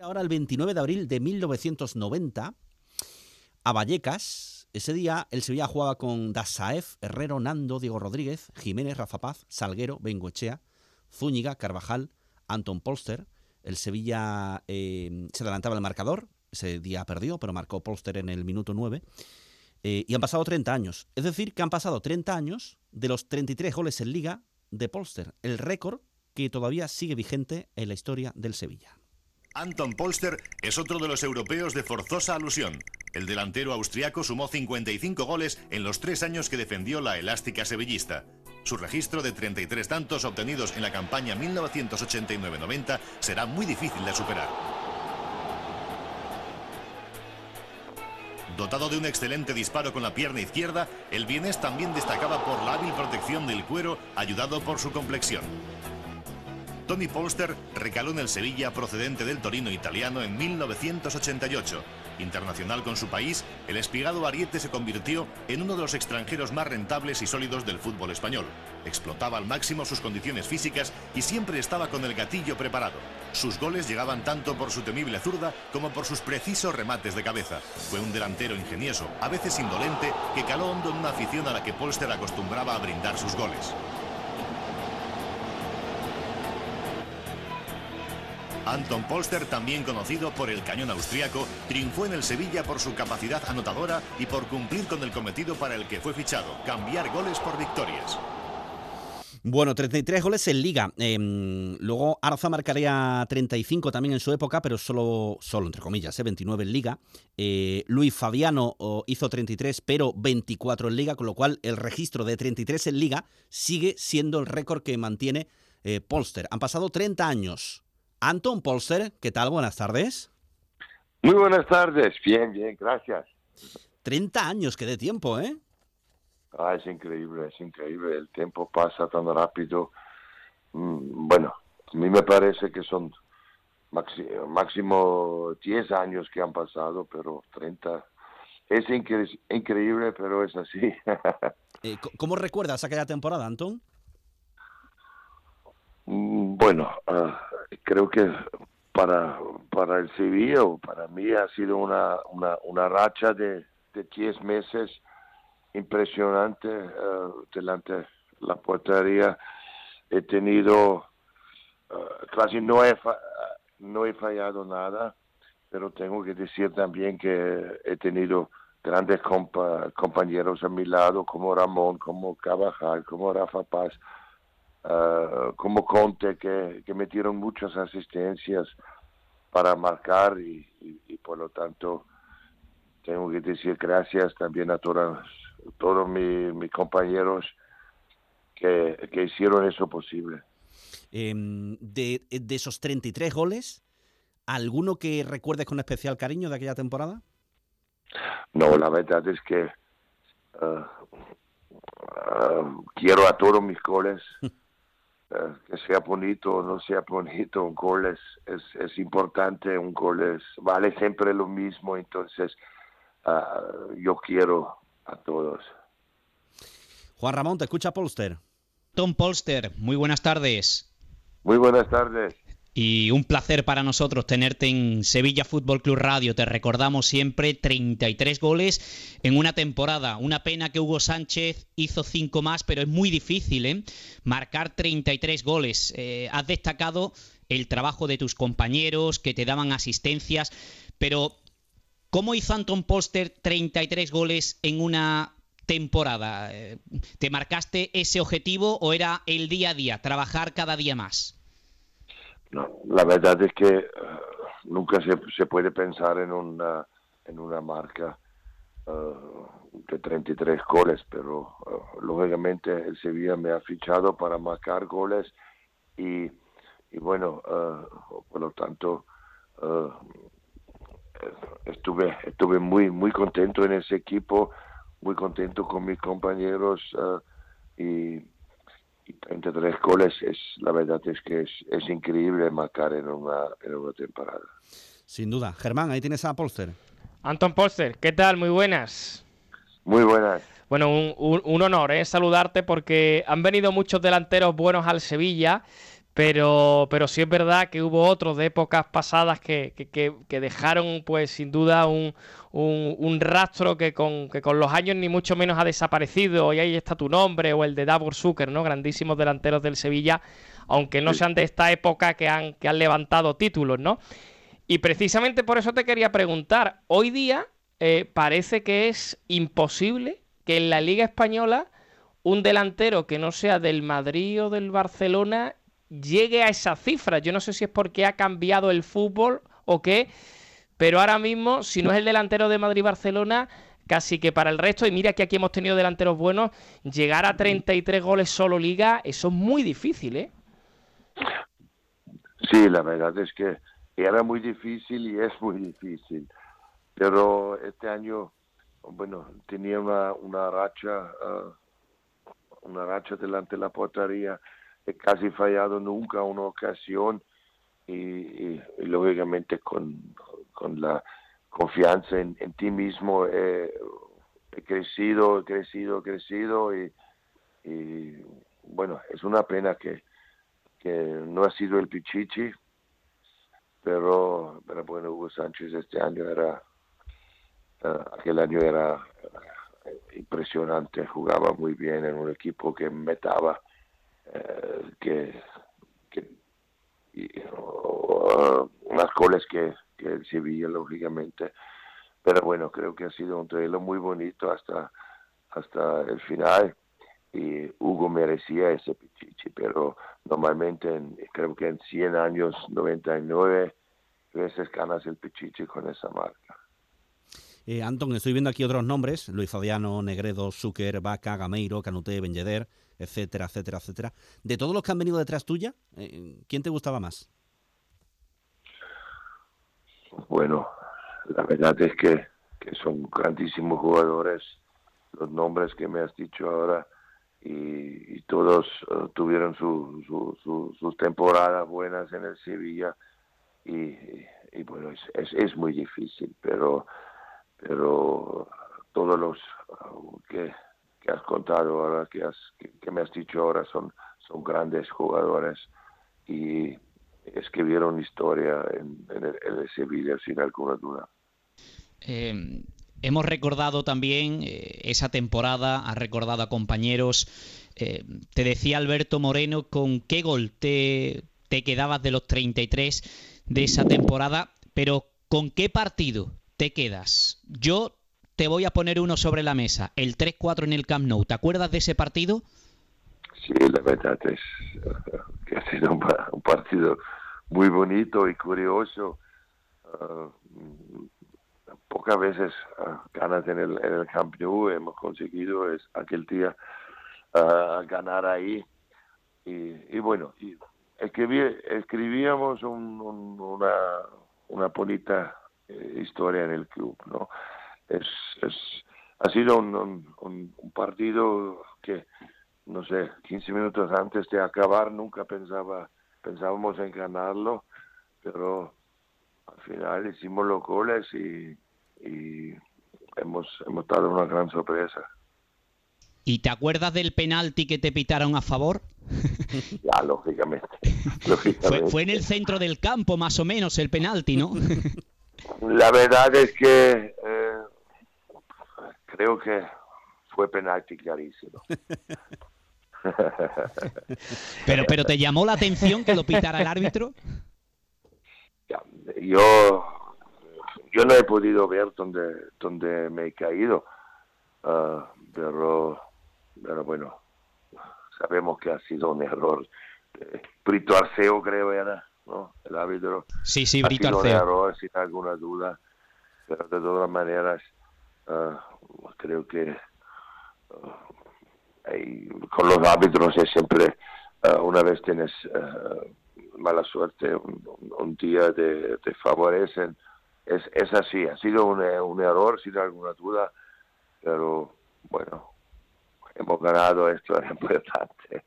Ahora el 29 de abril de 1990, a Vallecas, ese día el Sevilla jugaba con Dasaef, Herrero, Nando, Diego Rodríguez, Jiménez, Rafa Paz, Salguero, Bengoechea, Zúñiga, Carvajal, Anton Polster. El Sevilla eh, se adelantaba el marcador, ese día perdió, pero marcó Polster en el minuto 9. Eh, y han pasado 30 años. Es decir, que han pasado 30 años de los 33 goles en liga de Polster, el récord que todavía sigue vigente en la historia del Sevilla. Anton Polster es otro de los europeos de forzosa alusión. El delantero austriaco sumó 55 goles en los tres años que defendió la elástica sevillista. Su registro de 33 tantos obtenidos en la campaña 1989-90 será muy difícil de superar. Dotado de un excelente disparo con la pierna izquierda, el vienés también destacaba por la hábil protección del cuero, ayudado por su complexión. Tony Polster recaló en el Sevilla procedente del Torino italiano en 1988. Internacional con su país, el espigado ariete se convirtió en uno de los extranjeros más rentables y sólidos del fútbol español. Explotaba al máximo sus condiciones físicas y siempre estaba con el gatillo preparado. Sus goles llegaban tanto por su temible zurda como por sus precisos remates de cabeza. Fue un delantero ingenioso, a veces indolente, que caló hondo en una afición a la que Polster acostumbraba a brindar sus goles. Anton Polster, también conocido por el cañón austriaco, triunfó en el Sevilla por su capacidad anotadora y por cumplir con el cometido para el que fue fichado, cambiar goles por victorias. Bueno, 33 goles en liga. Em, luego Arza marcaría 35 también en su época, pero solo, solo entre comillas, 29 ¿eh? en liga. Eh, Luis Fabiano hizo 33, pero 24 en liga, con lo cual el registro de 33 en liga sigue siendo el récord que mantiene eh, Polster. Han pasado 30 años. Anton Polster, ¿qué tal? Buenas tardes. Muy buenas tardes, bien, bien, gracias. 30 años, que de tiempo, ¿eh? Ah, es increíble, es increíble, el tiempo pasa tan rápido. Mm, bueno, a mí me parece que son máximo 10 años que han pasado, pero 30 es increíble, pero es así. Eh, ¿Cómo recuerdas aquella temporada, Anton? Mm, bueno, ah, creo que para, para el Sevilla o para mí ha sido una, una, una racha de, de 10 meses impresionante ah, delante de la portería. He tenido, ah, casi no he, no he fallado nada, pero tengo que decir también que he tenido grandes compañeros a mi lado, como Ramón, como Cabajal, como Rafa Paz, Ah, como Conte, que, que, metieron muchas asistencias para marcar y, por lo tanto tengo que decir gracias también a todos, todos mis, compañeros que, que, hicieron eso posible. Em, de, de, esos 33 goles, ¿alguno que recuerdes con especial cariño de aquella temporada? No, la verdad es que ah, quiero a todos mis goles. Eh, que sea bonito o no sea bonito, un gol es, es, importante, un gol es, vale siempre lo mismo, entonces ah, yo quiero a todos. Juan Ramón, te escucha Polster. Tom Polster, muy buenas tardes. Muy buenas tardes. Y un placer para nosotros tenerte en Sevilla Fútbol Club Radio. Te recordamos siempre 33 goles en una temporada. Una pena que Hugo Sánchez hizo 5 más, pero es muy difícil ¿eh? marcar 33 goles. Eh, has destacado el trabajo de tus compañeros que te daban asistencias, pero ¿cómo hizo Anton Poster 33 goles en una temporada? Eh, ¿Te marcaste ese objetivo o era el día a día, trabajar cada día más? No, la verdad es que eh, nunca se, puede pensar en una, en una marca uh, de 33 goles, pero uh, lógicamente el Sevilla me ha fichado para marcar goles y, y bueno, por lo tanto estuve estuve muy muy contento en ese equipo, muy contento con mis compañeros y 33 goles, es, la verdad es que es, es increíble marcar en una, en una temporada. Sin duda. Germán, ahí tienes a Polster. Anton Polster, ¿qué tal? Muy buenas. Muy buenas. Bueno, un, un, honor ¿eh? saludarte porque han venido muchos delanteros buenos al Sevilla, pero, pero sí es verdad que hubo otros de épocas pasadas que, que, dejaron, pues sin duda, un, un, rastro que con, que con los años ni mucho menos ha desaparecido. Y ahí está tu nombre, o el de Davor Zucker, ¿no? Grandísimos delanteros del Sevilla, aunque no sean de esta época que han, que han levantado títulos, ¿no? Y precisamente por eso te quería preguntar, hoy día eh, parece que es imposible que en la Liga Española un delantero que no sea del Madrid o del Barcelona llegue a esa cifra. Yo no sé si es porque ha cambiado el fútbol o qué, pero ahora mismo, si no es el delantero de Madrid-Barcelona, casi que para el resto, y mira que aquí hemos tenido delanteros buenos, llegar a 33 goles solo liga, eso es muy difícil, ¿eh? Sí, la verdad es que era muy difícil y es muy difícil, pero este año, bueno, tenía una, una racha, ah, una racha delante de la portería he casi fallado nunca una ocasión y, lógicamente con, la confianza en, ti mismo he crecido, he crecido, he crecido y, bueno, es una pena que, que no ha sido el Pichichi, pero, pero bueno, Hugo Sánchez este año era, uh, aquel año era, impresionante, jugaba muy bien en un equipo que metaba eh, que, que unas goles que, que el Sevilla lógicamente. Pero bueno creo que ha sido un duelo muy bonito hasta hasta el final y Hugo merecía ese pichichi pero normalmente creo que en 100 años 99 veces ganas el pichichi con esa marca eh, Anton, estoy viendo aquí otros nombres, Luis Fabiano, Negredo, Zucker, Vaca, Gameiro, Canute, Benjeder, etcétera, etcétera, etcétera. De todos los que han venido detrás tuya, eh, ¿quién te gustaba más? Bueno, la verdad es que, son grandísimos jugadores, los nombres que me has dicho ahora, y, todos eh, tuvieron sus temporadas buenas en el Sevilla, y, bueno, es, es, muy difícil, pero, pero todos los uh, que has contado ahora, que, has, que, me has dicho ahora, son, son grandes jugadores y escribieron historia en, el, Sevilla sin alguna duda. Eh, hemos recordado también eh, esa temporada, has recordado a compañeros. Eh, te decía Alberto Moreno con qué gol te, te quedabas de los 33 de esa temporada, pero ¿con qué partido te quedas? Yo te voy a poner uno sobre la mesa, el 3-4 en el Camp Nou. ¿Te acuerdas de ese partido? Sí, la verdad es que ha sido un, partido muy bonito y curioso. Ah, pocas veces uh, ganas en el, en el, Camp Nou hemos conseguido es aquel día ah, ganar ahí. Y, bueno, y escribíamos una, una bonita historia en el club, ¿no? es, es ha sido un, un, partido que, no sé, 15 minutos antes de acabar nunca pensaba, pensábamos en ganarlo, pero al final hicimos los goles y, y hemos, hemos dado una gran sorpresa. ¿Y te acuerdas del penalti que te pitaron a favor? ya, lógicamente. Fue, fue, en el centro del campo, más o menos, el penalti, ¿no? La verdad es que eh, creo que fue penalti clarísimo. pero, pero te llamó la atención que lo pitara el árbitro. Yo, yo no he podido ver dónde, dónde me he caído, ah, pero, pero bueno, sabemos que ha sido un error. Brito Arceo creo era, ¿no? El árbitro. Sí, sí, Brito Arceo. Un error, sin alguna duda, pero de todas maneras Ah, creo que ah, con los árbitros es siempre, ah, una vez tienes mala suerte, un, día te, favorecen. Es, es así, ha sido un, un error sin alguna duda, pero bueno, hemos ganado, esto es importante.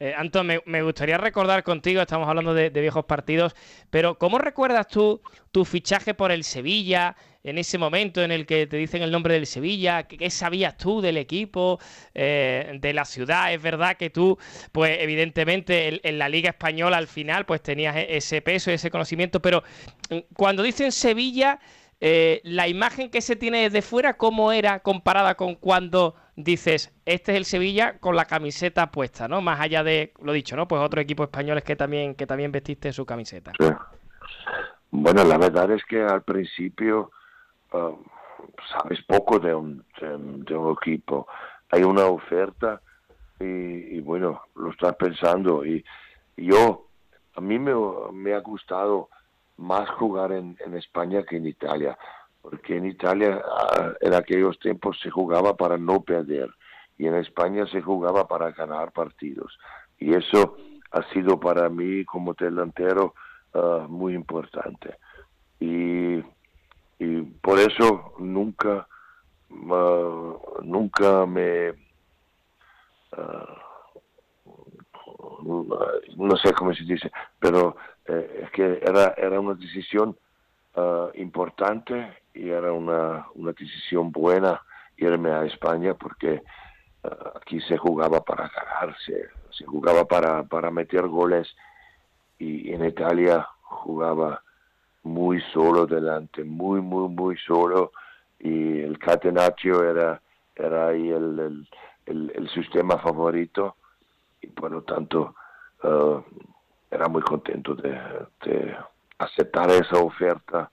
Eh, Anton, me, gustaría recordar contigo, estamos hablando de, viejos partidos, pero ¿cómo recuerdas tú tu fichaje por el Sevilla? En ese momento en el que te dicen el nombre del Sevilla, ¿qué, sabías tú del equipo, eh, de la ciudad? Es verdad que tú, pues evidentemente en, la Liga Española al final, pues tenías e, ese peso, ese conocimiento, pero mm, cuando dicen Sevilla, eh, la imagen que se tiene desde fuera, ¿cómo era comparada con cuando dices, este es el Sevilla con la camiseta puesta, ¿no? Más allá de, lo dicho, ¿no? Pues otros equipos españoles que también, que también vestiste su camiseta. Bueno, la verdad es que al principio um, sabes poco de un, de, un equipo. Hay una oferta y, bueno, lo estás pensando. Y, yo, a mí me, me ha gustado más jugar en, en España que en Italia, porque en Italia ah, en aquellos tiempos se jugaba para no perder y en España se jugaba para ganar partidos. Y eso ha sido para mí como delantero ah, muy importante. Y, y, por eso nunca, ah, nunca me no sé cómo se dice, pero eh, es que era, era una decisión uh, importante y era una, una decisión buena irme a España porque uh, aquí se jugaba para ganarse, se jugaba para, para meter goles y en Italia jugaba muy solo delante, muy, muy, muy solo y el catenaccio era, era ahí el, el, el sistema favorito y por lo tanto uh, era muy contento de, aceptar esa oferta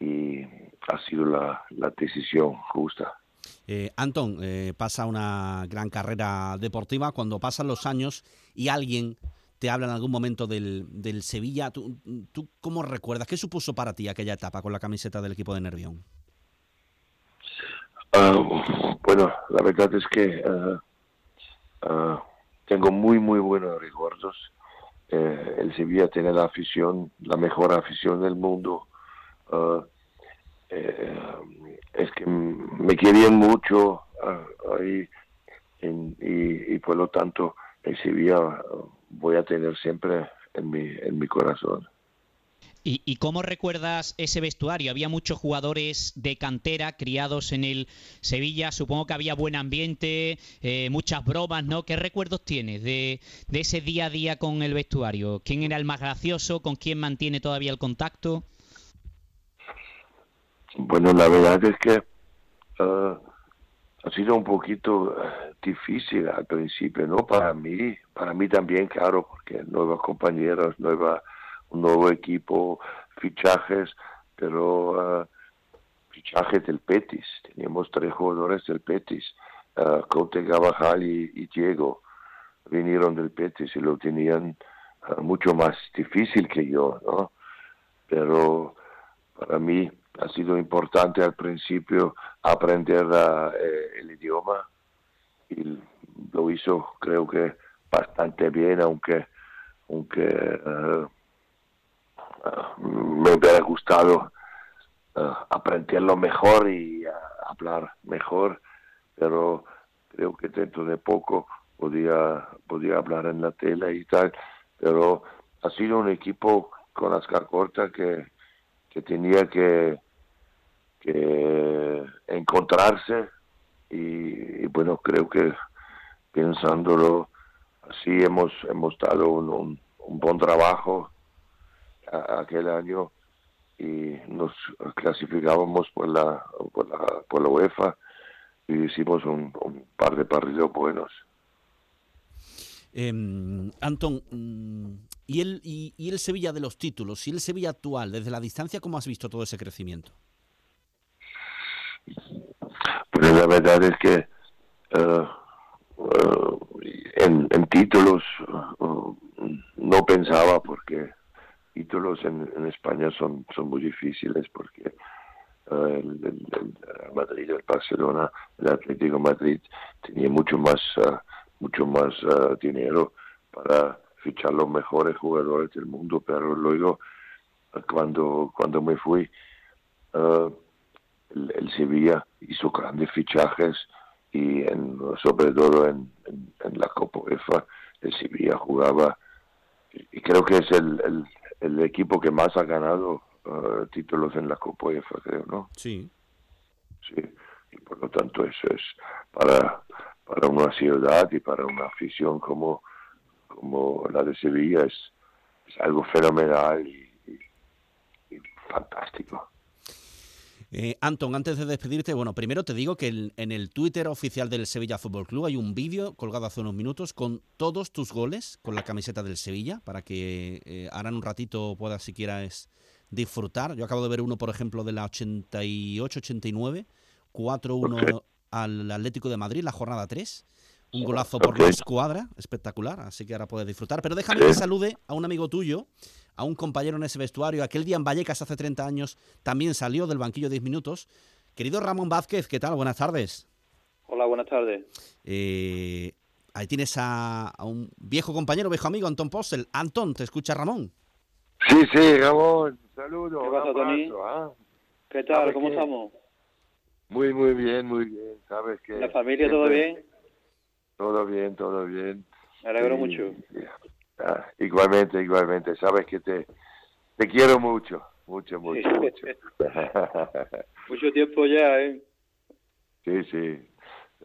y ha sido la, decisión justa. Eh, Anton, eh, pasa una gran carrera deportiva. Cuando pasan los años y alguien te habla en algún momento del, del Sevilla, ¿tú, ¿tú, cómo recuerdas? ¿Qué supuso para ti aquella etapa con la camiseta del equipo de Nervión? Ah, bueno, la verdad es que ah, ah, tengo muy, muy buenos recuerdos. Eh, el Sevilla tiene la afición, la mejor afición del mundo. Ah, eh, es que me querían mucho ah, ahí y, y, por lo tanto el Sevilla voy a tener siempre en mi, en mi corazón. ¿Y, cómo recuerdas ese vestuario? Había muchos jugadores de cantera criados en el Sevilla. Supongo que había buen ambiente, eh, muchas bromas, ¿no? ¿Qué recuerdos tienes de, ese día a día con el vestuario? ¿Quién era el más gracioso? ¿Con quién mantiene todavía el contacto? Bueno, la verdad es que ah, ha sido un poquito eh, difícil al principio, ¿no? Para mí, para mí también, claro, porque nuevos compañeros, nueva un nuevo equipo, fichajes, pero uh, fichajes del Petis. Teníamos tres jugadores del Petis, uh, Cote, Gabajal y, Diego. Vinieron del Petis y lo tenían uh, mucho más difícil que yo, ¿no? Pero para mí ha sido importante al principio aprender eh, el idioma y lo hizo creo que bastante bien, aunque aunque me hubiera gustado uh, aprenderlo mejor y uh, hablar mejor, pero creo que dentro de poco podía, podía hablar en la tele y tal, pero ha sido un equipo con las corta que, que tenía que, que encontrarse y, bueno, creo que pensándolo así hemos, hemos dado un, un buen trabajo aquel año y nos clasificábamos por la, por la, por la UEFA y hicimos un, par de partidos buenos. Eh, Anton, mm, ¿y el, y, el Sevilla de los títulos? ¿Y el Sevilla actual? Desde la distancia, ¿cómo has visto todo ese crecimiento? Pues la verdad es que eh, eh, en, en, títulos eh, no pensaba porque títulos en, en España son, son muy difíciles porque uh, el, Madrid, el Barcelona, el Atlético Madrid tenía mucho más, uh, mucho más uh, dinero para fichar los mejores jugadores del mundo, pero luego cuando, cuando me fui, el, el, Sevilla hizo grandes fichajes y en, sobre todo en, en, en la Copa UEFA el Sevilla jugaba y creo que es el, el, equipo que más ha ganado uh, títulos en la Copa UEFA, creo, ¿no? Sí. Sí, y por lo tanto eso es para, para una ciudad y para una afición como, como la de Sevilla es, es algo fenomenal y fantástico. Eh, Anton, antes de despedirte, bueno, primero te digo que en, el Twitter oficial del Sevilla Fútbol Club hay un vídeo colgado hace unos minutos con todos tus goles con la camiseta del Sevilla para que eh, ahora en un ratito puedas siquiera es disfrutar. Yo acabo de ver uno, por ejemplo, de la 88-89, 4-1 al Atlético de Madrid, la jornada 3. Un golazo por la escuadra, espectacular, así que ahora puedes disfrutar. Pero déjame que salude a un amigo tuyo, a un compañero en ese vestuario. Aquel día en Vallecas hace 30 años también salió del banquillo 10 minutos. Querido Ramón Vázquez, ¿qué tal? Buenas tardes. Hola, buenas tardes. Eh, ahí tienes a, un viejo compañero, viejo amigo, Antón Postel. Antón, ¿te escucha Ramón? Sí, sí, Ramón. Saludos. ¿Qué pasa, Tony? ¿ah? ¿Qué tal? ¿Cómo estamos? Muy, muy bien, muy bien. ¿Sabes que ¿La familia todo bien? Todo bien, todo bien. Me alegro mucho. Ah, igualmente, igualmente. Sabes que te, te quiero mucho, mucho, mucho, mucho. mucho tiempo ya, ¿eh? Sí, sí.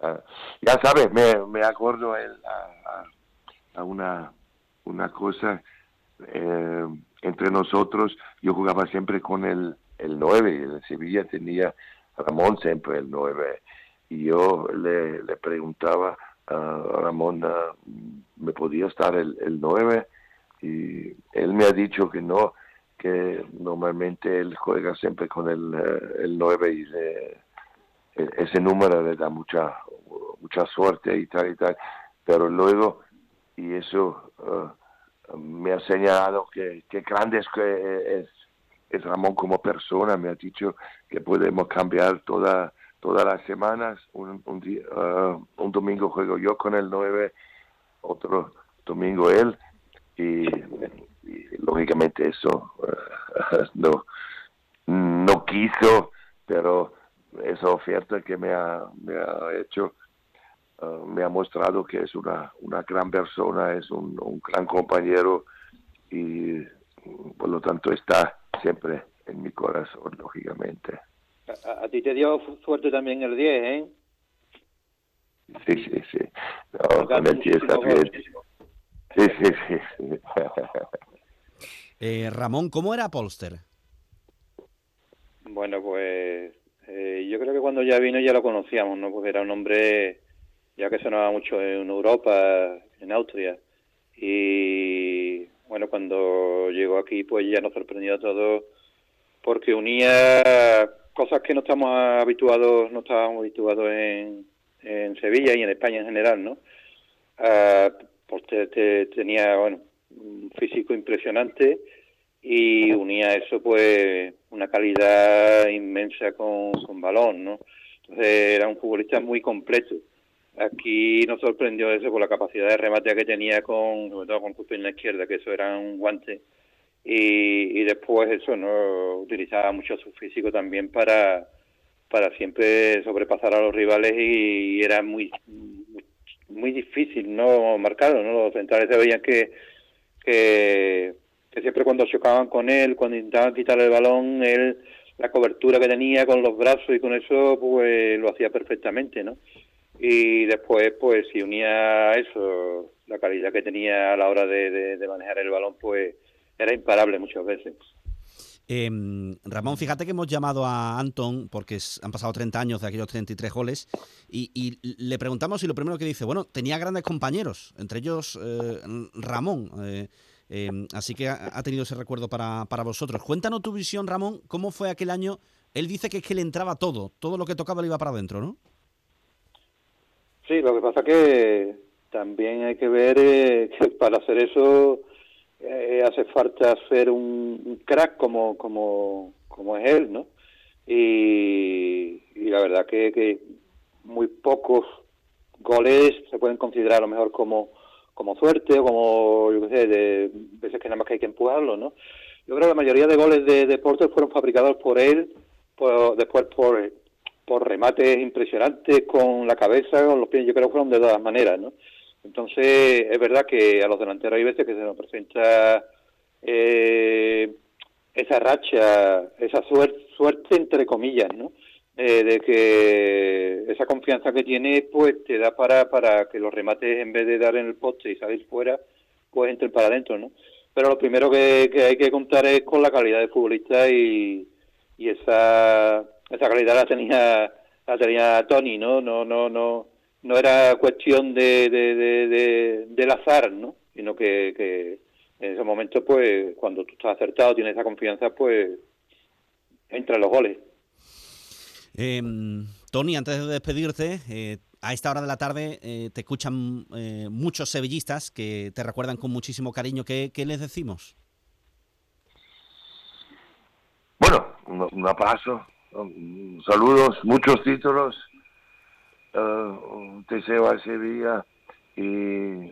Ah, ya sabes, me, me acuerdo el, a, una, una cosa eh, entre nosotros. Yo jugaba siempre con el, el 9 y en Sevilla tenía Ramón siempre el 9. Y yo le, le preguntaba Ramón me podía estar el, el 9 y él me ha dicho que no, que normalmente él juega siempre con el, eh, el 9 y e, ese número le da mucha mucha suerte y tal y tal, pero luego, y eso eh, me ha señalado que, que grande es, que es, es Ramón como persona, me ha dicho que podemos cambiar toda todas las semanas. Un, un, uh, un, domingo juego yo con el 9, otro domingo él. Y, lógicamente eso uh, no, no quiso, pero esa oferta que me ha, me ha hecho uh, me ha mostrado que es una, una gran persona, es un gran compañero y por lo tanto está siempre en mi corazón, lógicamente. A, ti te dio suerte también el 10, ¿eh? Sí, sí, sí. con el 10 también. Sí, sí, sí. eh, Ramón, ¿cómo era Polster? Bueno, pues eh, yo creo que cuando ya vino ya lo conocíamos, ¿no? Porque era un hombre ya que sonaba mucho en Europa, en Austria. Y bueno, cuando llegó aquí, pues ya nos sorprendió a todos porque unía cosas que no estamos habituados, no estábamos habituados en, en Sevilla y en España en general, ¿no? Uh, pues tenía, bueno, un físico impresionante y unía eso, pues, una calidad inmensa con, con balón, ¿no? Entonces era un futbolista muy completo. Aquí nos sorprendió eso por la capacidad de remate que tenía con, sobre todo con en la izquierda, que eso era un guante y, después eso no utilizaba mucho su físico también para para siempre sobrepasar a los rivales y, era muy muy difícil no marcarlo no los centrales se veían que, que siempre cuando chocaban con él cuando intentaban quitarle el balón él la cobertura que tenía con los brazos y con eso pues lo hacía perfectamente no y después pues si unía eso la calidad que tenía a la hora de manejar el balón pues era imparable muchas veces. Em, Ramón, fíjate que hemos llamado a Anton, porque han pasado 30 años de aquellos 33 goles, y, le preguntamos y lo primero que dice, bueno, tenía grandes compañeros, entre ellos eh, Ramón, eh, em, así que ha, tenido ese recuerdo para, para vosotros. Cuéntanos tu visión, Ramón, ¿cómo fue aquel año? Él dice que es que le entraba todo, todo lo que tocaba le iba para adentro, ¿no? Sí, lo que pasa que también hay que ver eh, que para hacer eso eh, hace falta ser un, crack como, como, como es él, ¿no? Y, la verdad que, que muy pocos goles se pueden considerar a lo mejor como, como suerte o como, yo qué sé, de veces que nada más que hay que empujarlo, ¿no? Yo creo que la mayoría de goles de deportes fueron fabricados por él, por, después por, por remates impresionantes con la cabeza, con los pies, yo creo que fueron de todas maneras, ¿no? Entonces, es verdad que a los delanteros hay veces que se nos presenta eh, esa racha, esa suerte, suerte entre comillas, ¿no? Eh, de que esa confianza que tiene, pues te da para, para que los remates, en vez de dar en el poste y salir fuera, pues entren para adentro, ¿no? Pero lo primero que, hay que contar es con la calidad de futbolista y, y esa, esa calidad la tenía, la tenía Tony, ¿no? No, no, no, no era cuestión de, de, del azar, ¿no? Sino que, que en ese momento, pues, cuando tú estás acertado, tienes esa confianza, pues, entran los goles. Eh, Tony, antes de despedirte, eh, a esta hora de la tarde eh, te escuchan eh, muchos sevillistas que te recuerdan con muchísimo cariño. ¿Qué, les decimos? Bueno, un, abrazo, saludos, muchos títulos. Uh, deseo a Sevilla y,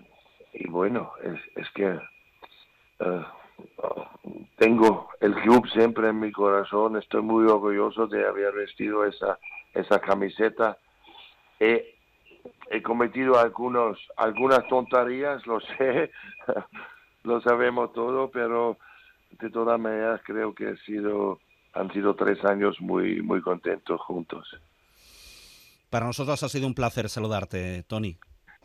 bueno, es, es que tengo el club siempre en mi corazón, estoy muy orgulloso de haber vestido esa, esa camiseta. He, he cometido algunos, algunas tonterías, lo sé, lo sabemos todo, pero de todas maneras creo que ha sido, han sido tres años muy, muy contentos juntos. Para nosotros ha sido un placer saludarte, Tony.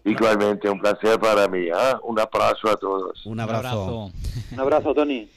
Igualmente, un placer para mí. ¿ah? Un abrazo a todos. Un abrazo. Un abrazo, Tony.